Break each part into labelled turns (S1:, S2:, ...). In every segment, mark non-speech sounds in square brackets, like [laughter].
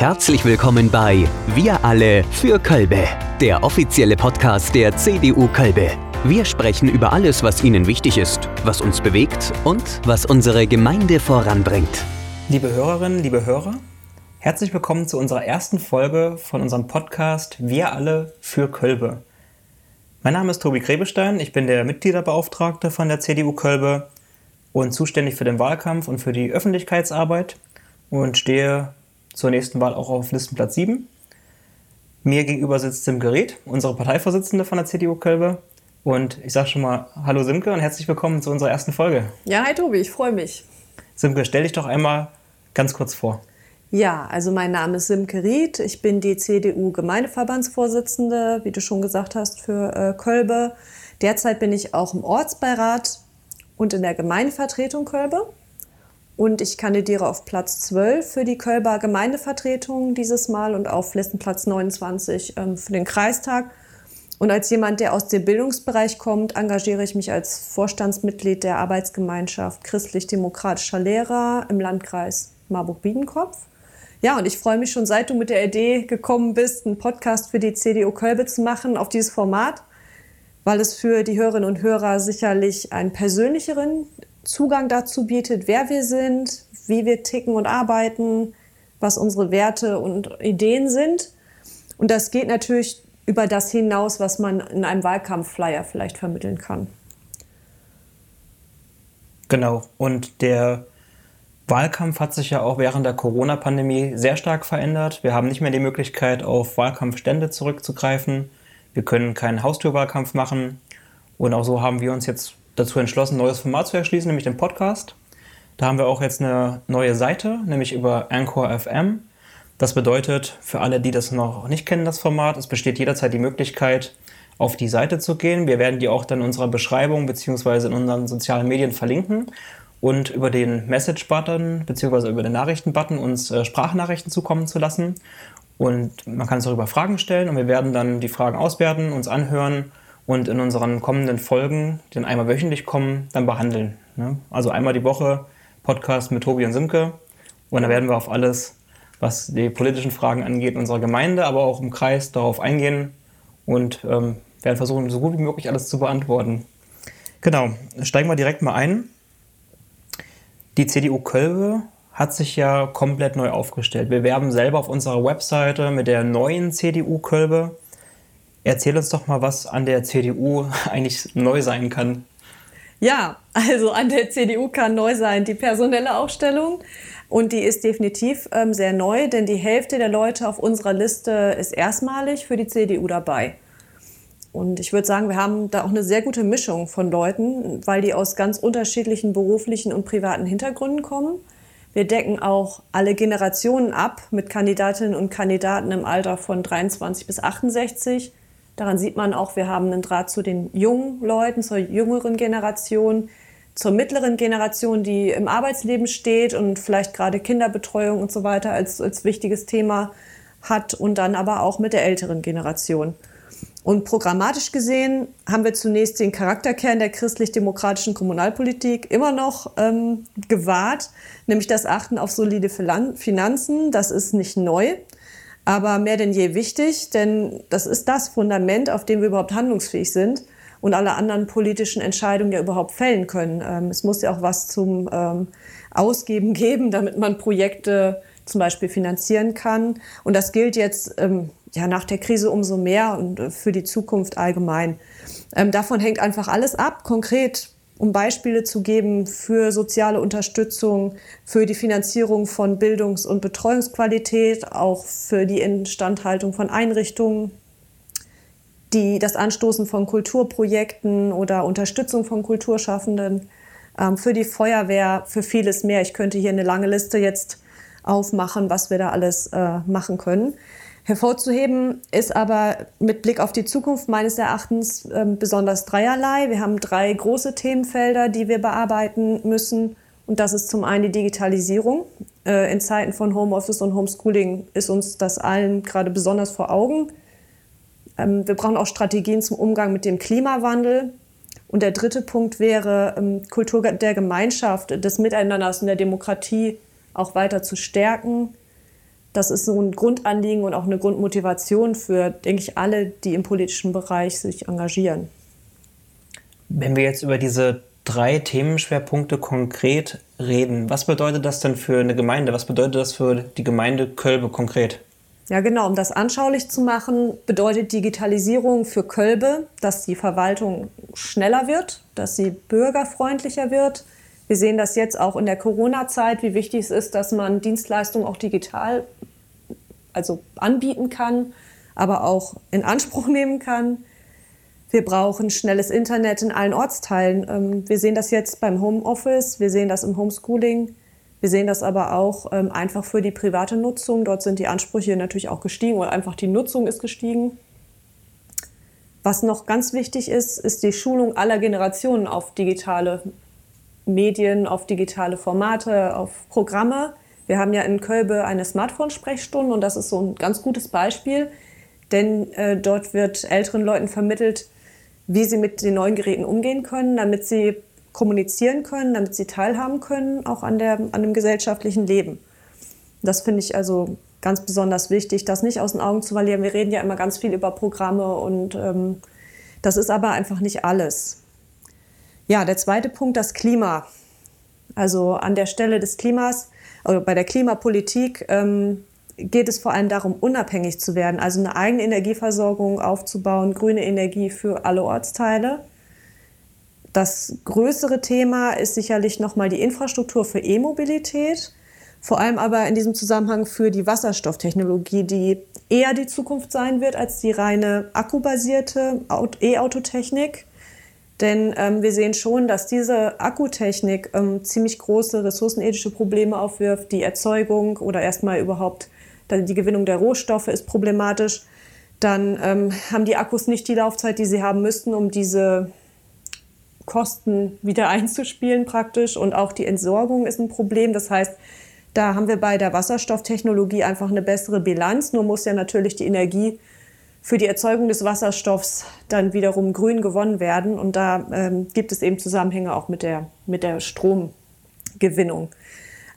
S1: Herzlich willkommen bei Wir alle für Kölbe, der offizielle Podcast der CDU Kölbe. Wir sprechen über alles, was Ihnen wichtig ist, was uns bewegt und was unsere Gemeinde voranbringt.
S2: Liebe Hörerinnen, liebe Hörer, herzlich willkommen zu unserer ersten Folge von unserem Podcast Wir alle für Kölbe. Mein Name ist Tobi Grebestein, ich bin der Mitgliederbeauftragte von der CDU Kölbe und zuständig für den Wahlkampf und für die Öffentlichkeitsarbeit und stehe zur nächsten Wahl auch auf Listenplatz 7. Mir gegenüber sitzt Simke Reth, unsere Parteivorsitzende von der CDU Kölbe. Und ich sage schon mal Hallo Simke und herzlich willkommen zu unserer ersten Folge.
S3: Ja, hi Tobi, ich freue mich.
S2: Simke, stell dich doch einmal ganz kurz vor.
S3: Ja, also mein Name ist Simke Ried. Ich bin die CDU-Gemeindeverbandsvorsitzende, wie du schon gesagt hast, für äh, Kölbe. Derzeit bin ich auch im Ortsbeirat und in der Gemeindevertretung Kölbe. Und ich kandidiere auf Platz 12 für die Kölber Gemeindevertretung dieses Mal und auf Listenplatz 29 ähm, für den Kreistag. Und als jemand, der aus dem Bildungsbereich kommt, engagiere ich mich als Vorstandsmitglied der Arbeitsgemeinschaft christlich-demokratischer Lehrer im Landkreis Marburg-Biedenkopf. Ja, und ich freue mich schon, seit du mit der Idee gekommen bist, einen Podcast für die CDU Kölbe zu machen auf dieses Format, weil es für die Hörerinnen und Hörer sicherlich einen persönlicheren Zugang dazu bietet, wer wir sind, wie wir ticken und arbeiten, was unsere Werte und Ideen sind. Und das geht natürlich über das hinaus, was man in einem Wahlkampfflyer vielleicht vermitteln kann.
S2: Genau. Und der Wahlkampf hat sich ja auch während der Corona-Pandemie sehr stark verändert. Wir haben nicht mehr die Möglichkeit, auf Wahlkampfstände zurückzugreifen. Wir können keinen Haustürwahlkampf machen. Und auch so haben wir uns jetzt dazu entschlossen, ein neues Format zu erschließen, nämlich den Podcast. Da haben wir auch jetzt eine neue Seite, nämlich über Anchor FM. Das bedeutet, für alle, die das noch nicht kennen, das Format, es besteht jederzeit die Möglichkeit, auf die Seite zu gehen. Wir werden die auch dann in unserer Beschreibung bzw. in unseren sozialen Medien verlinken und über den Message-Button bzw. über den Nachrichten-Button uns äh, Sprachnachrichten zukommen zu lassen. Und man kann es darüber Fragen stellen und wir werden dann die Fragen auswerten, uns anhören und in unseren kommenden Folgen, die dann einmal wöchentlich kommen, dann behandeln. Ne? Also einmal die Woche Podcast mit Tobi und Simke und da werden wir auf alles, was die politischen Fragen angeht, in unserer Gemeinde, aber auch im Kreis darauf eingehen und ähm, werden versuchen, so gut wie möglich alles zu beantworten. Genau, steigen wir direkt mal ein. Die CDU Kölbe hat sich ja komplett neu aufgestellt. Wir werben selber auf unserer Webseite mit der neuen CDU Kölbe. Erzähl uns doch mal, was an der CDU [laughs] eigentlich neu sein kann.
S3: Ja, also an der CDU kann neu sein die personelle Aufstellung. Und die ist definitiv ähm, sehr neu, denn die Hälfte der Leute auf unserer Liste ist erstmalig für die CDU dabei. Und ich würde sagen, wir haben da auch eine sehr gute Mischung von Leuten, weil die aus ganz unterschiedlichen beruflichen und privaten Hintergründen kommen. Wir decken auch alle Generationen ab mit Kandidatinnen und Kandidaten im Alter von 23 bis 68 Daran sieht man auch, wir haben einen Draht zu den jungen Leuten, zur jüngeren Generation, zur mittleren Generation, die im Arbeitsleben steht und vielleicht gerade Kinderbetreuung und so weiter als, als wichtiges Thema hat und dann aber auch mit der älteren Generation. Und programmatisch gesehen haben wir zunächst den Charakterkern der christlich-demokratischen Kommunalpolitik immer noch ähm, gewahrt, nämlich das Achten auf solide Finanzen. Das ist nicht neu aber mehr denn je wichtig, denn das ist das Fundament, auf dem wir überhaupt handlungsfähig sind und alle anderen politischen Entscheidungen ja überhaupt fällen können. Ähm, es muss ja auch was zum ähm, Ausgeben [laughs] geben, damit man Projekte zum Beispiel finanzieren kann. Und das gilt jetzt ähm, ja nach der Krise umso mehr und äh, für die Zukunft allgemein. Ähm, davon hängt einfach alles ab. Konkret um Beispiele zu geben für soziale Unterstützung, für die Finanzierung von Bildungs- und Betreuungsqualität, auch für die Instandhaltung von Einrichtungen, die, das Anstoßen von Kulturprojekten oder Unterstützung von Kulturschaffenden, ähm, für die Feuerwehr, für vieles mehr. Ich könnte hier eine lange Liste jetzt aufmachen, was wir da alles äh, machen können. Hervorzuheben ist aber mit Blick auf die Zukunft meines Erachtens äh, besonders dreierlei. Wir haben drei große Themenfelder, die wir bearbeiten müssen. Und das ist zum einen die Digitalisierung. Äh, in Zeiten von Homeoffice und Homeschooling ist uns das allen gerade besonders vor Augen. Ähm, wir brauchen auch Strategien zum Umgang mit dem Klimawandel. Und der dritte Punkt wäre, ähm, Kultur der Gemeinschaft, des Miteinanders und der Demokratie auch weiter zu stärken Das ist so ein Grundanliegen und auch eine Grundmotivation für, denke ich, alle, die im politischen Bereich sich engagieren.
S2: Wenn wir jetzt über diese drei Themenschwerpunkte konkret reden, was bedeutet das denn für eine Gemeinde? Was bedeutet das für die Gemeinde Kölbe konkret?
S3: Ja, genau. Um das anschaulich zu machen, bedeutet Digitalisierung für Kölbe, dass die Verwaltung schneller wird, dass sie bürgerfreundlicher wird. Wir sehen das jetzt auch in der Corona-Zeit, wie wichtig es ist, dass man Dienstleistungen auch digital also anbieten kann, aber auch in Anspruch nehmen kann. Wir brauchen schnelles Internet in allen Ortsteilen. Ähm, wir sehen das jetzt beim Homeoffice, wir sehen das im Homeschooling, wir sehen das aber auch ähm, einfach für die private Nutzung. Dort sind die Ansprüche natürlich auch gestiegen oder einfach die Nutzung ist gestiegen. Was noch ganz wichtig ist, ist die Schulung aller Generationen auf digitale Medien, auf digitale Formate, auf Programme. Wir haben ja in Kölbe eine Smartphone-Sprechstunde und das ist so ein ganz gutes Beispiel, denn äh, dort wird älteren Leuten vermittelt, wie sie mit den neuen Geräten umgehen können, damit sie kommunizieren können, damit sie teilhaben können, auch an, der, an dem gesellschaftlichen Leben. Das finde ich also ganz besonders wichtig, das nicht aus den Augen zu verlieren. Wir reden ja immer ganz viel über Programme und ähm, das ist aber einfach nicht alles. Ja, der zweite Punkt, das Klima. Also an der Stelle des Klimas, also bei der Klimapolitik ähm, geht es vor allem darum, unabhängig zu werden, also eine eigene Energieversorgung aufzubauen, grüne Energie für alle Ortsteile. Das größere Thema ist sicherlich nochmal die Infrastruktur für E-Mobilität, vor allem aber in diesem Zusammenhang für die Wasserstofftechnologie, die eher die Zukunft sein wird als die reine akkubasierte E-Autotechnik. Denn ähm, wir sehen schon, dass diese Akkutechnik ähm, ziemlich große ressourcenethische Probleme aufwirft. Die Erzeugung oder erstmal überhaupt die Gewinnung der Rohstoffe ist problematisch. Dann ähm, haben die Akkus nicht die Laufzeit, die sie haben müssten, um diese Kosten wieder [laughs] einzuspielen praktisch. Und auch die Entsorgung ist ein Problem. Das heißt, da haben wir bei der Wasserstofftechnologie einfach eine bessere Bilanz. Nur muss ja natürlich die Energie für die Erzeugung des Wasserstoffs dann wiederum grün gewonnen werden. Und da ähm, gibt es eben Zusammenhänge auch mit der, mit der Stromgewinnung.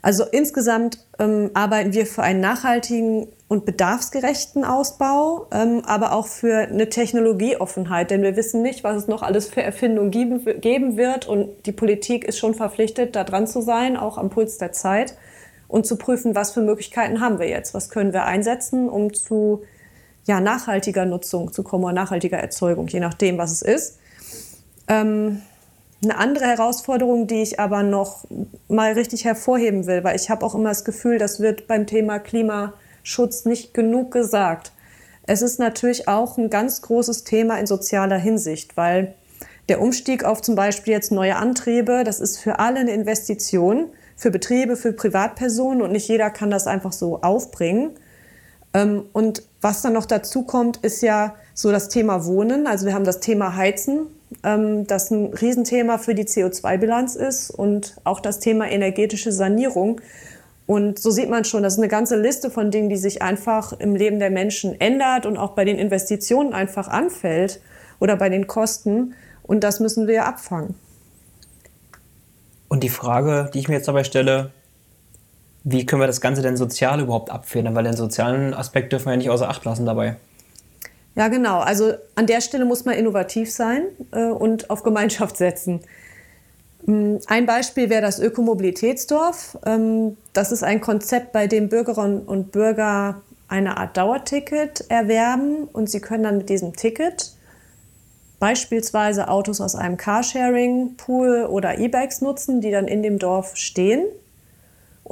S3: Also insgesamt ähm, arbeiten wir für einen nachhaltigen und bedarfsgerechten Ausbau, ähm, aber auch für eine Technologieoffenheit, denn wir wissen nicht, was es noch alles für Erfindungen geben, geben wird und die Politik ist schon verpflichtet, da dran zu sein, auch am Puls der Zeit und zu prüfen, was für Möglichkeiten haben wir jetzt, was können wir einsetzen, um zu ja, nachhaltiger Nutzung zu kommen oder nachhaltiger Erzeugung, je nachdem, was es ist. Ähm, eine andere Herausforderung, die ich aber noch mal richtig hervorheben will, weil ich habe auch immer das Gefühl, das wird beim Thema Klimaschutz nicht genug gesagt. Es ist natürlich auch ein ganz großes Thema in sozialer Hinsicht, weil der Umstieg auf zum Beispiel jetzt neue Antriebe, das ist für alle eine Investition, für Betriebe, für Privatpersonen und nicht jeder kann das einfach so aufbringen. Ähm, und was dann noch dazu kommt, ist ja so das Thema Wohnen. Also wir haben das Thema Heizen, ähm, das ein Riesenthema für die CO2-Bilanz ist und auch das Thema energetische Sanierung. Und so sieht man schon, das ist eine ganze Liste von Dingen, die sich einfach im Leben der Menschen ändert und auch bei den Investitionen einfach anfällt oder bei den Kosten. Und das müssen wir abfangen.
S2: Und die Frage, die ich mir jetzt dabei stelle, wie können wir das Ganze denn sozial überhaupt abfedern? Weil den sozialen Aspekt dürfen wir ja nicht außer Acht lassen dabei.
S3: Ja, genau. Also an der Stelle muss man innovativ sein äh, und auf Gemeinschaft setzen. Mm, ein Beispiel wäre das Ökomobilitätsdorf. Ähm, das ist ein Konzept, bei dem Bürgerinnen und Bürger eine Art Dauerticket erwerben und sie können dann mit diesem Ticket beispielsweise Autos aus einem Carsharing-Pool oder E-Bikes nutzen, die dann in dem Dorf stehen.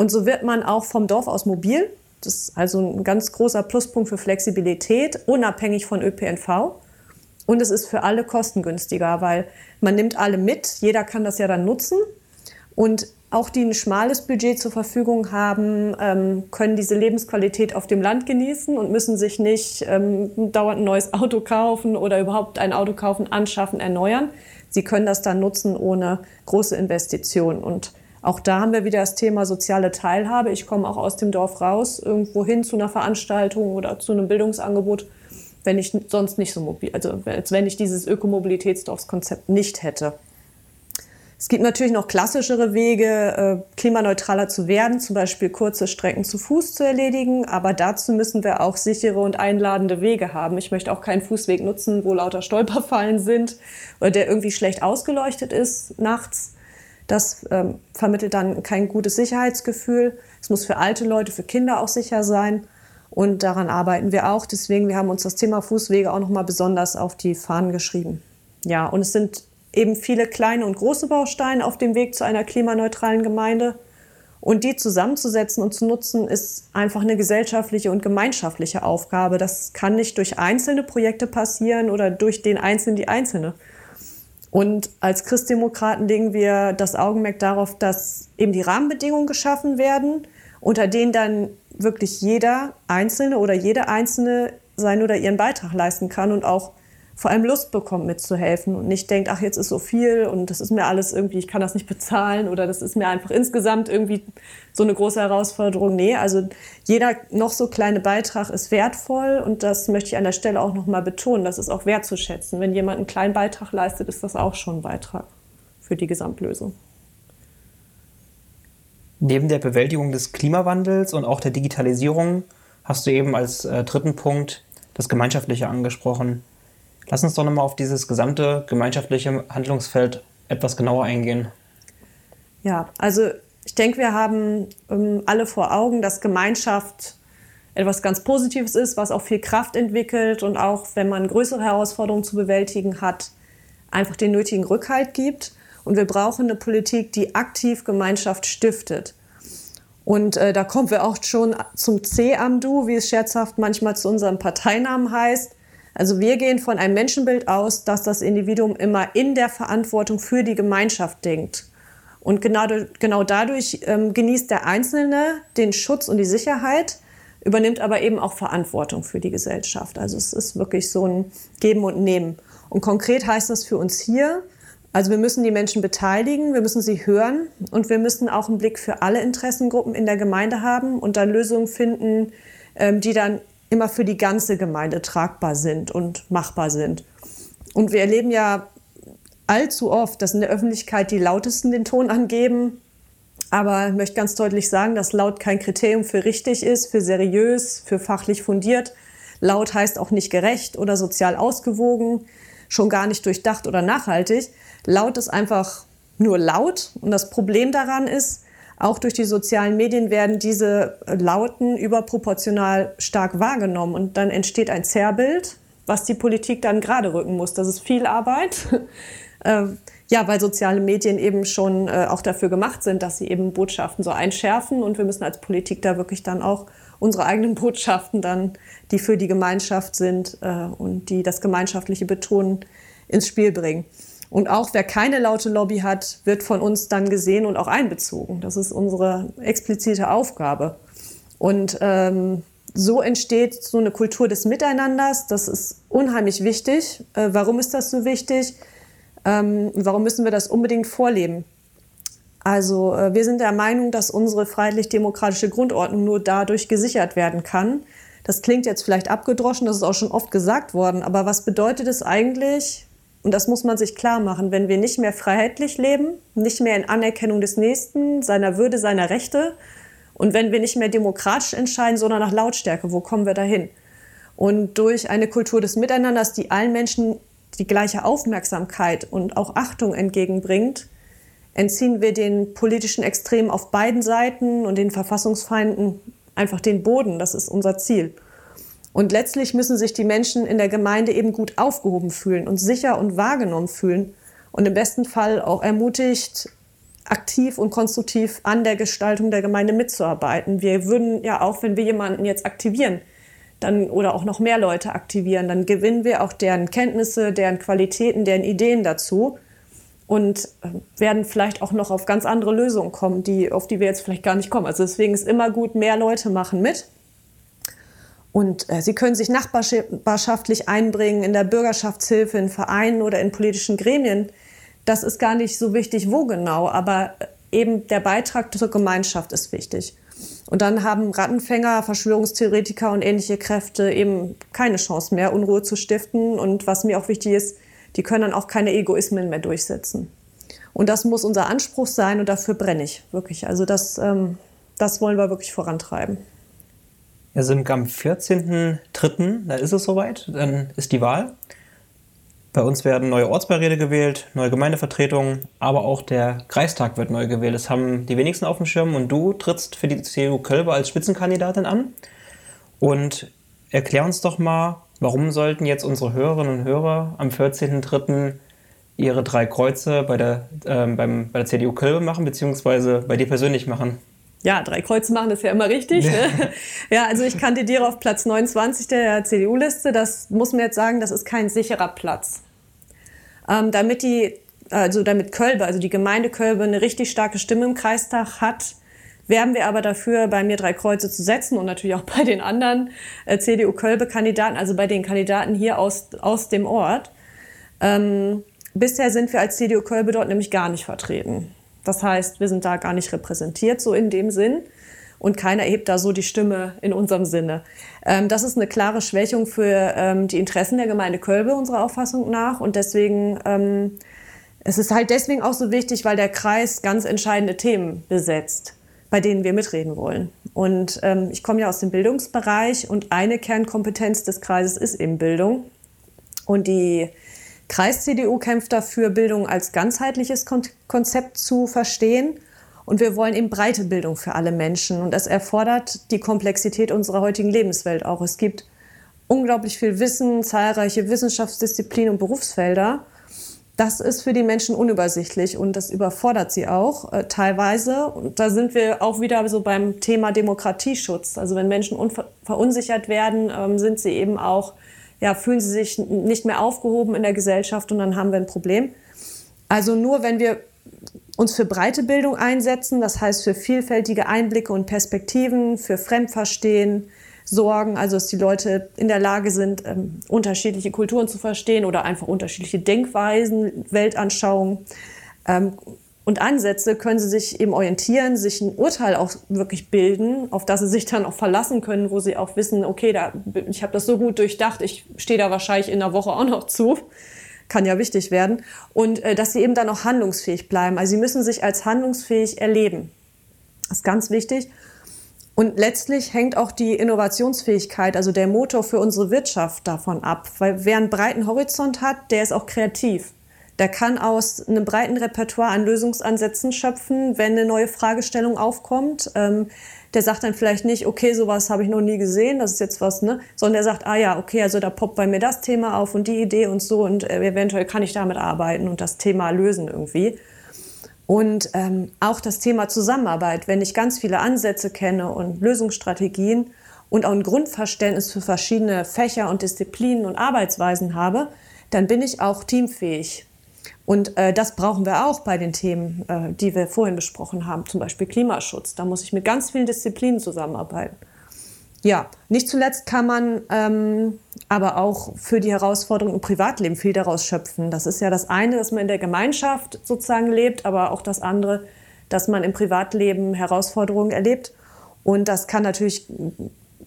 S3: Und so wird man auch vom Dorf aus mobil. Das ist also ein ganz großer Pluspunkt für Flexibilität, unabhängig von ÖPNV. Und es ist für alle kostengünstiger, weil man nimmt alle mit, jeder kann das ja dann nutzen. Und auch die ein schmales Budget zur Verfügung haben, ähm, können diese Lebensqualität auf dem Land genießen und müssen sich nicht ähm, dauernd ein neues Auto kaufen oder überhaupt ein Auto kaufen, anschaffen, erneuern. Sie können das dann nutzen ohne große Investitionen. Und auch da haben wir wieder das Thema soziale Teilhabe. Ich komme auch aus dem Dorf raus, irgendwo hin zu einer Veranstaltung oder zu einem Bildungsangebot, wenn ich sonst nicht so mobil, also als wenn ich dieses Ökomobilitätsdorfskonzept nicht hätte. Es gibt natürlich noch klassischere Wege, äh, klimaneutraler zu werden, zum Beispiel kurze Strecken zu Fuß zu erledigen. Aber dazu müssen wir auch sichere und einladende Wege haben. Ich möchte auch keinen Fußweg nutzen, wo lauter Stolperfallen sind oder der irgendwie schlecht ausgeleuchtet ist nachts. Das ähm, vermittelt dann kein gutes Sicherheitsgefühl. Es muss für alte Leute, für Kinder auch sicher sein. Und daran arbeiten wir auch. Deswegen, wir haben uns das Thema Fußwege auch nochmal besonders auf die Fahnen geschrieben. Ja, und es sind eben viele kleine und große Bausteine auf dem Weg zu einer klimaneutralen Gemeinde. Und die zusammenzusetzen und zu nutzen, ist einfach eine gesellschaftliche und gemeinschaftliche Aufgabe. Das kann nicht durch einzelne Projekte passieren oder durch den Einzelnen die Einzelne. Und als Christdemokraten legen wir das Augenmerk darauf, dass eben die Rahmenbedingungen geschaffen werden, unter denen dann wirklich jeder Einzelne oder jede Einzelne seinen oder ihren Beitrag leisten kann und auch vor allem Lust bekommt, mitzuhelfen und nicht denkt, ach, jetzt ist so viel und das ist mir alles irgendwie, ich kann das nicht bezahlen oder das ist mir einfach insgesamt irgendwie so eine große Herausforderung. Nee, also jeder noch so kleine Beitrag ist wertvoll und das möchte ich an der Stelle auch nochmal betonen. Das ist auch wertzuschätzen. Wenn jemand einen kleinen Beitrag leistet, ist das auch schon ein Beitrag für die Gesamtlösung.
S2: Neben der Bewältigung des Klimawandels und auch der Digitalisierung hast du eben als äh, dritten Punkt das Gemeinschaftliche angesprochen. Lass uns doch nochmal auf dieses gesamte gemeinschaftliche Handlungsfeld etwas genauer eingehen.
S3: Ja, also ich denke, wir haben ähm, alle vor Augen, dass Gemeinschaft etwas ganz Positives ist, was auch viel Kraft entwickelt und auch, wenn man größere Herausforderungen zu bewältigen hat, einfach den nötigen Rückhalt gibt. Und wir brauchen eine Politik, die aktiv Gemeinschaft stiftet. Und äh, da kommen wir auch schon zum C am Du, wie es scherzhaft manchmal zu unserem Parteinamen heißt. Also wir gehen von einem Menschenbild aus, dass das Individuum immer in der Verantwortung für die Gemeinschaft denkt. Und genau, genau dadurch ähm, genießt der Einzelne den Schutz und die Sicherheit, übernimmt aber eben auch Verantwortung für die Gesellschaft. Also es ist wirklich so ein Geben und Nehmen. Und konkret heißt das für uns hier, also wir müssen die Menschen beteiligen, wir müssen sie hören und wir müssen auch einen Blick für alle Interessengruppen in der Gemeinde haben und dann Lösungen finden, ähm, die dann immer für die ganze Gemeinde tragbar sind und machbar sind. Und wir erleben ja allzu oft, dass in der Öffentlichkeit die Lautesten den Ton angeben. Aber ich möchte ganz deutlich sagen, dass laut kein Kriterium für richtig ist, für seriös, für fachlich fundiert. Laut heißt auch nicht gerecht oder sozial ausgewogen, schon gar nicht durchdacht oder nachhaltig. Laut ist einfach nur laut. Und das Problem daran ist, auch durch die sozialen Medien werden diese Lauten überproportional stark wahrgenommen und dann entsteht ein Zerrbild, was die Politik dann gerade rücken muss. Das ist viel Arbeit. [laughs] Ähm, ja, weil soziale Medien eben schon äh, auch dafür gemacht sind, dass sie eben Botschaften so einschärfen und wir müssen als Politik da wirklich dann auch unsere eigenen Botschaften dann, die für die Gemeinschaft sind äh, und die das Gemeinschaftliche betonen, ins Spiel bringen. Und auch wer keine laute Lobby hat, wird von uns dann gesehen und auch einbezogen. Das ist unsere explizite Aufgabe. Und ähm, so entsteht so eine Kultur des Miteinanders. Das ist unheimlich wichtig. Äh, warum ist das so wichtig? Ähm, warum müssen wir das unbedingt vorleben? Also äh, wir sind der Meinung, dass unsere freiheitlich-demokratische Grundordnung nur dadurch gesichert werden kann. Das klingt jetzt vielleicht abgedroschen, das ist auch schon oft gesagt worden, aber was bedeutet es eigentlich, und das muss man sich klar machen, wenn wir nicht mehr freiheitlich leben, nicht mehr in Anerkennung des Nächsten, seiner Würde, seiner Rechte und wenn wir nicht mehr demokratisch entscheiden, sondern nach Lautstärke, wo kommen wir dahin? Und durch eine Kultur des Miteinanders, die allen Menschen die gleiche Aufmerksamkeit und auch Achtung entgegenbringt, entziehen wir den politischen Extremen auf beiden Seiten und den Verfassungsfeinden einfach den Boden. Das ist unser Ziel. Und letztlich müssen sich die Menschen in der Gemeinde eben gut aufgehoben fühlen und sicher und wahrgenommen fühlen und im besten Fall auch ermutigt, aktiv und konstruktiv an der Gestaltung der Gemeinde mitzuarbeiten. Wir würden ja auch, wenn wir jemanden jetzt aktivieren, dann oder auch noch mehr Leute aktivieren, dann gewinnen wir auch deren Kenntnisse, deren Qualitäten, deren Ideen dazu und äh, werden vielleicht auch noch auf ganz andere Lösungen kommen, die, auf die wir jetzt vielleicht gar nicht kommen. Also deswegen ist immer gut, mehr Leute machen mit. Und äh, sie können sich nachbarschaftlich einbringen in der Bürgerschaftshilfe, in Vereinen oder in politischen Gremien. Das ist gar nicht so wichtig, wo genau, aber äh, eben der Beitrag zur Gemeinschaft ist wichtig. Und dann haben Rattenfänger, Verschwörungstheoretiker und ähnliche Kräfte eben keine Chance mehr, Unruhe zu stiften. Und was mir auch wichtig ist, die können dann auch keine Egoismen mehr durchsetzen. Und das muss unser Anspruch sein und dafür brenne ich wirklich. Also das, ähm, das wollen wir wirklich vorantreiben.
S2: Wir sind am 14.03., da ist es soweit, dann ist die Wahl. Bei uns werden neue Ortsbeiräte gewählt, neue Gemeindevertretungen, aber auch der Kreistag wird neu gewählt. Das haben die wenigsten auf dem Schirm und du trittst für die CDU Kölbe als Spitzenkandidatin an. Und erklär uns doch mal, warum sollten jetzt unsere Hörerinnen und Hörer am 14.03. ihre drei Kreuze bei der, äh, beim, bei der CDU Kölbe machen, beziehungsweise bei dir persönlich machen?
S3: Ja, drei Kreuze machen ist ja immer richtig. Ne? ja, [laughs] also ich kandidiere auf Platz 29 der CDU-Liste. Das muss man jetzt sagen, das ist kein sicherer Platz. Ähm, damit die, also damit Kölbe, also die Gemeinde Kölbe eine richtig starke Stimme im Kreistag hat, werben wir aber dafür, bei mir drei Kreuze zu setzen und natürlich auch [laughs] bei den anderen äh, CDU-Kölbe-Kandidaten, also bei den Kandidaten hier aus, aus dem Ort. Ähm, bisher sind wir als CDU Kölbe dort nämlich gar nicht vertreten. Das heißt, wir sind da gar nicht repräsentiert, so in dem Sinn. Und keiner erhebt da so die Stimme in unserem Sinne. Ähm, das ist eine klare Schwächung für ähm, die Interessen der Gemeinde Kölbe, unserer Auffassung nach. Und deswegen, ähm, es ist halt deswegen auch so wichtig, weil der Kreis ganz entscheidende Themen besetzt, bei denen wir mitreden wollen. Und ähm, ich komme ja aus dem Bildungsbereich und eine Kernkompetenz des Kreises ist eben Bildung. Und die Kreis-CDU kämpft dafür, Bildung als ganzheitliches Konzept zu verstehen. Und wir wollen eben breite Bildung für alle Menschen. Und das erfordert die Komplexität unserer heutigen Lebenswelt auch. Es gibt unglaublich viel Wissen, zahlreiche Wissenschaftsdisziplinen und Berufsfelder. Das ist für die Menschen unübersichtlich und das überfordert sie auch äh, teilweise. Und da sind wir auch wieder so beim Thema Demokratieschutz. Also wenn Menschen verunsichert werden, ähm, sind sie eben auch ja, fühlen sie sich nicht mehr aufgehoben in der Gesellschaft und dann haben wir ein Problem. Also nur wenn wir uns für breite Bildung einsetzen, das heißt für vielfältige Einblicke und Perspektiven, für Fremdverstehen sorgen, also dass die Leute in der Lage sind, ähm, unterschiedliche Kulturen zu verstehen oder einfach unterschiedliche Denkweisen, Weltanschauungen. Ähm, und Ansätze können sie sich eben orientieren, sich ein Urteil auch wirklich bilden, auf das sie sich dann auch verlassen können, wo sie auch wissen, okay, da, ich habe das so gut durchdacht, ich stehe da wahrscheinlich in der Woche auch noch zu. Kann ja wichtig werden. Und äh, dass sie eben dann auch handlungsfähig bleiben. Also sie müssen sich als handlungsfähig erleben. Das ist ganz wichtig. Und letztlich hängt auch die Innovationsfähigkeit, also der Motor für unsere Wirtschaft davon ab. Weil wer einen breiten Horizont hat, der ist auch kreativ. Der kann aus einem breiten Repertoire an Lösungsansätzen schöpfen, wenn eine neue Fragestellung aufkommt. Ähm, der sagt dann vielleicht nicht, okay, sowas habe ich noch nie gesehen, das ist jetzt was, ne? Sondern der sagt, ah ja, okay, also da poppt bei mir das Thema auf und die Idee und so und äh, eventuell kann ich damit arbeiten und das Thema lösen irgendwie. Und ähm, auch das Thema Zusammenarbeit, wenn ich ganz viele Ansätze kenne und Lösungsstrategien und auch ein Grundverständnis für verschiedene Fächer und Disziplinen und Arbeitsweisen habe, dann bin ich auch teamfähig. Und äh, das brauchen wir auch bei den Themen, äh, die wir vorhin besprochen haben, zum Beispiel Klimaschutz. Da muss ich mit ganz vielen Disziplinen zusammenarbeiten. Ja, nicht zuletzt kann man ähm, aber auch für die Herausforderungen im Privatleben viel daraus schöpfen. Das ist ja das eine, dass man in der Gemeinschaft sozusagen lebt, aber auch das andere, dass man im Privatleben Herausforderungen erlebt. Und das kann natürlich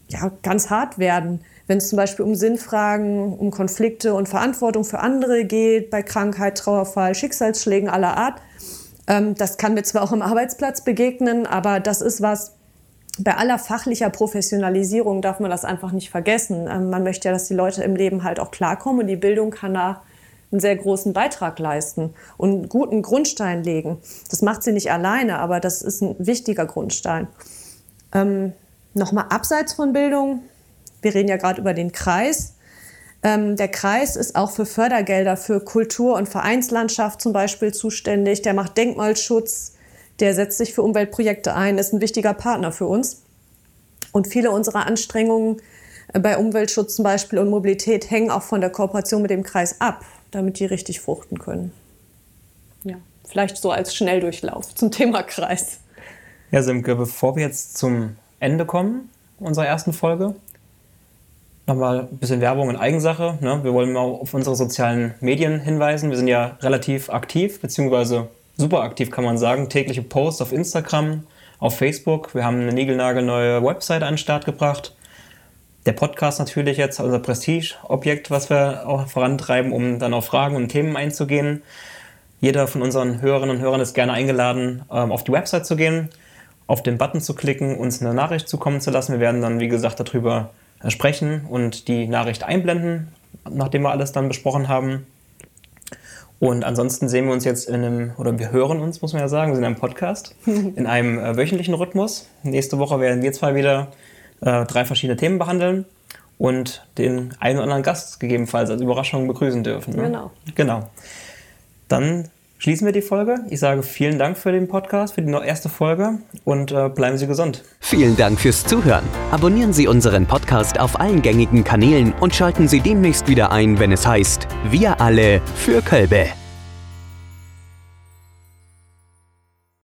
S3: ja, ganz hart werden wenn es zum Beispiel um Sinnfragen, um Konflikte und Verantwortung für andere geht, bei Krankheit, Trauerfall, Schicksalsschlägen aller Art. Ähm, das kann mir zwar auch im Arbeitsplatz begegnen, aber das ist was, bei aller fachlicher Professionalisierung darf man das einfach nicht vergessen. Ähm, man möchte ja, dass die Leute im Leben halt auch klarkommen und die Bildung kann da einen sehr großen Beitrag leisten und einen guten Grundstein legen. Das macht sie nicht alleine, aber das ist ein wichtiger Grundstein. Ähm, Nochmal abseits von Bildung, wir reden ja gerade über den Kreis. Ähm, der Kreis ist auch für Fördergelder für Kultur- und Vereinslandschaft zum Beispiel zuständig. Der macht Denkmalschutz, der setzt sich für Umweltprojekte ein, ist ein wichtiger Partner für uns. Und viele unserer Anstrengungen äh, bei Umweltschutz zum Beispiel und Mobilität hängen auch von der Kooperation mit dem Kreis ab, damit die richtig fruchten können. Ja, vielleicht so als Schnelldurchlauf zum Thema Kreis.
S2: Ja, Simke, bevor wir jetzt zum Ende kommen unserer ersten Folge, Nochmal ein bisschen Werbung in Eigensache. Ne? Wir wollen mal auf unsere sozialen Medien hinweisen. Wir sind ja relativ aktiv, beziehungsweise super aktiv, kann man sagen. Tägliche Posts auf Instagram, auf Facebook. Wir haben eine niegelnagelneue Website an den Start gebracht. Der Podcast natürlich jetzt, unser Prestige-Objekt, was wir auch vorantreiben, um dann auf Fragen und Themen einzugehen. Jeder von unseren Hörerinnen und Hörern ist gerne eingeladen, ähm, auf die Website zu gehen, auf den Button zu klicken, uns eine Nachricht zukommen zu lassen. Wir werden dann, wie gesagt, darüber sprechen und die Nachricht einblenden, nachdem wir alles dann besprochen haben. Und ansonsten sehen wir uns jetzt in einem, oder wir hören uns, muss man ja sagen, wir sind in einem Podcast, [laughs] in einem äh, wöchentlichen Rhythmus. Nächste Woche werden wir zwei wieder äh, drei verschiedene Themen behandeln und den einen oder anderen Gast gegebenenfalls als Überraschung begrüßen dürfen.
S3: Ne? Genau.
S2: Genau. Dann schließen wir die Folge. Ich sage vielen Dank für den Podcast, für die erste Folge und äh, bleiben Sie gesund.
S1: Vielen Dank fürs Zuhören. Abonnieren Sie unseren Podcast auf allen gängigen Kanälen und schalten Sie demnächst wieder ein, wenn es heißt Wir alle für Kölbe.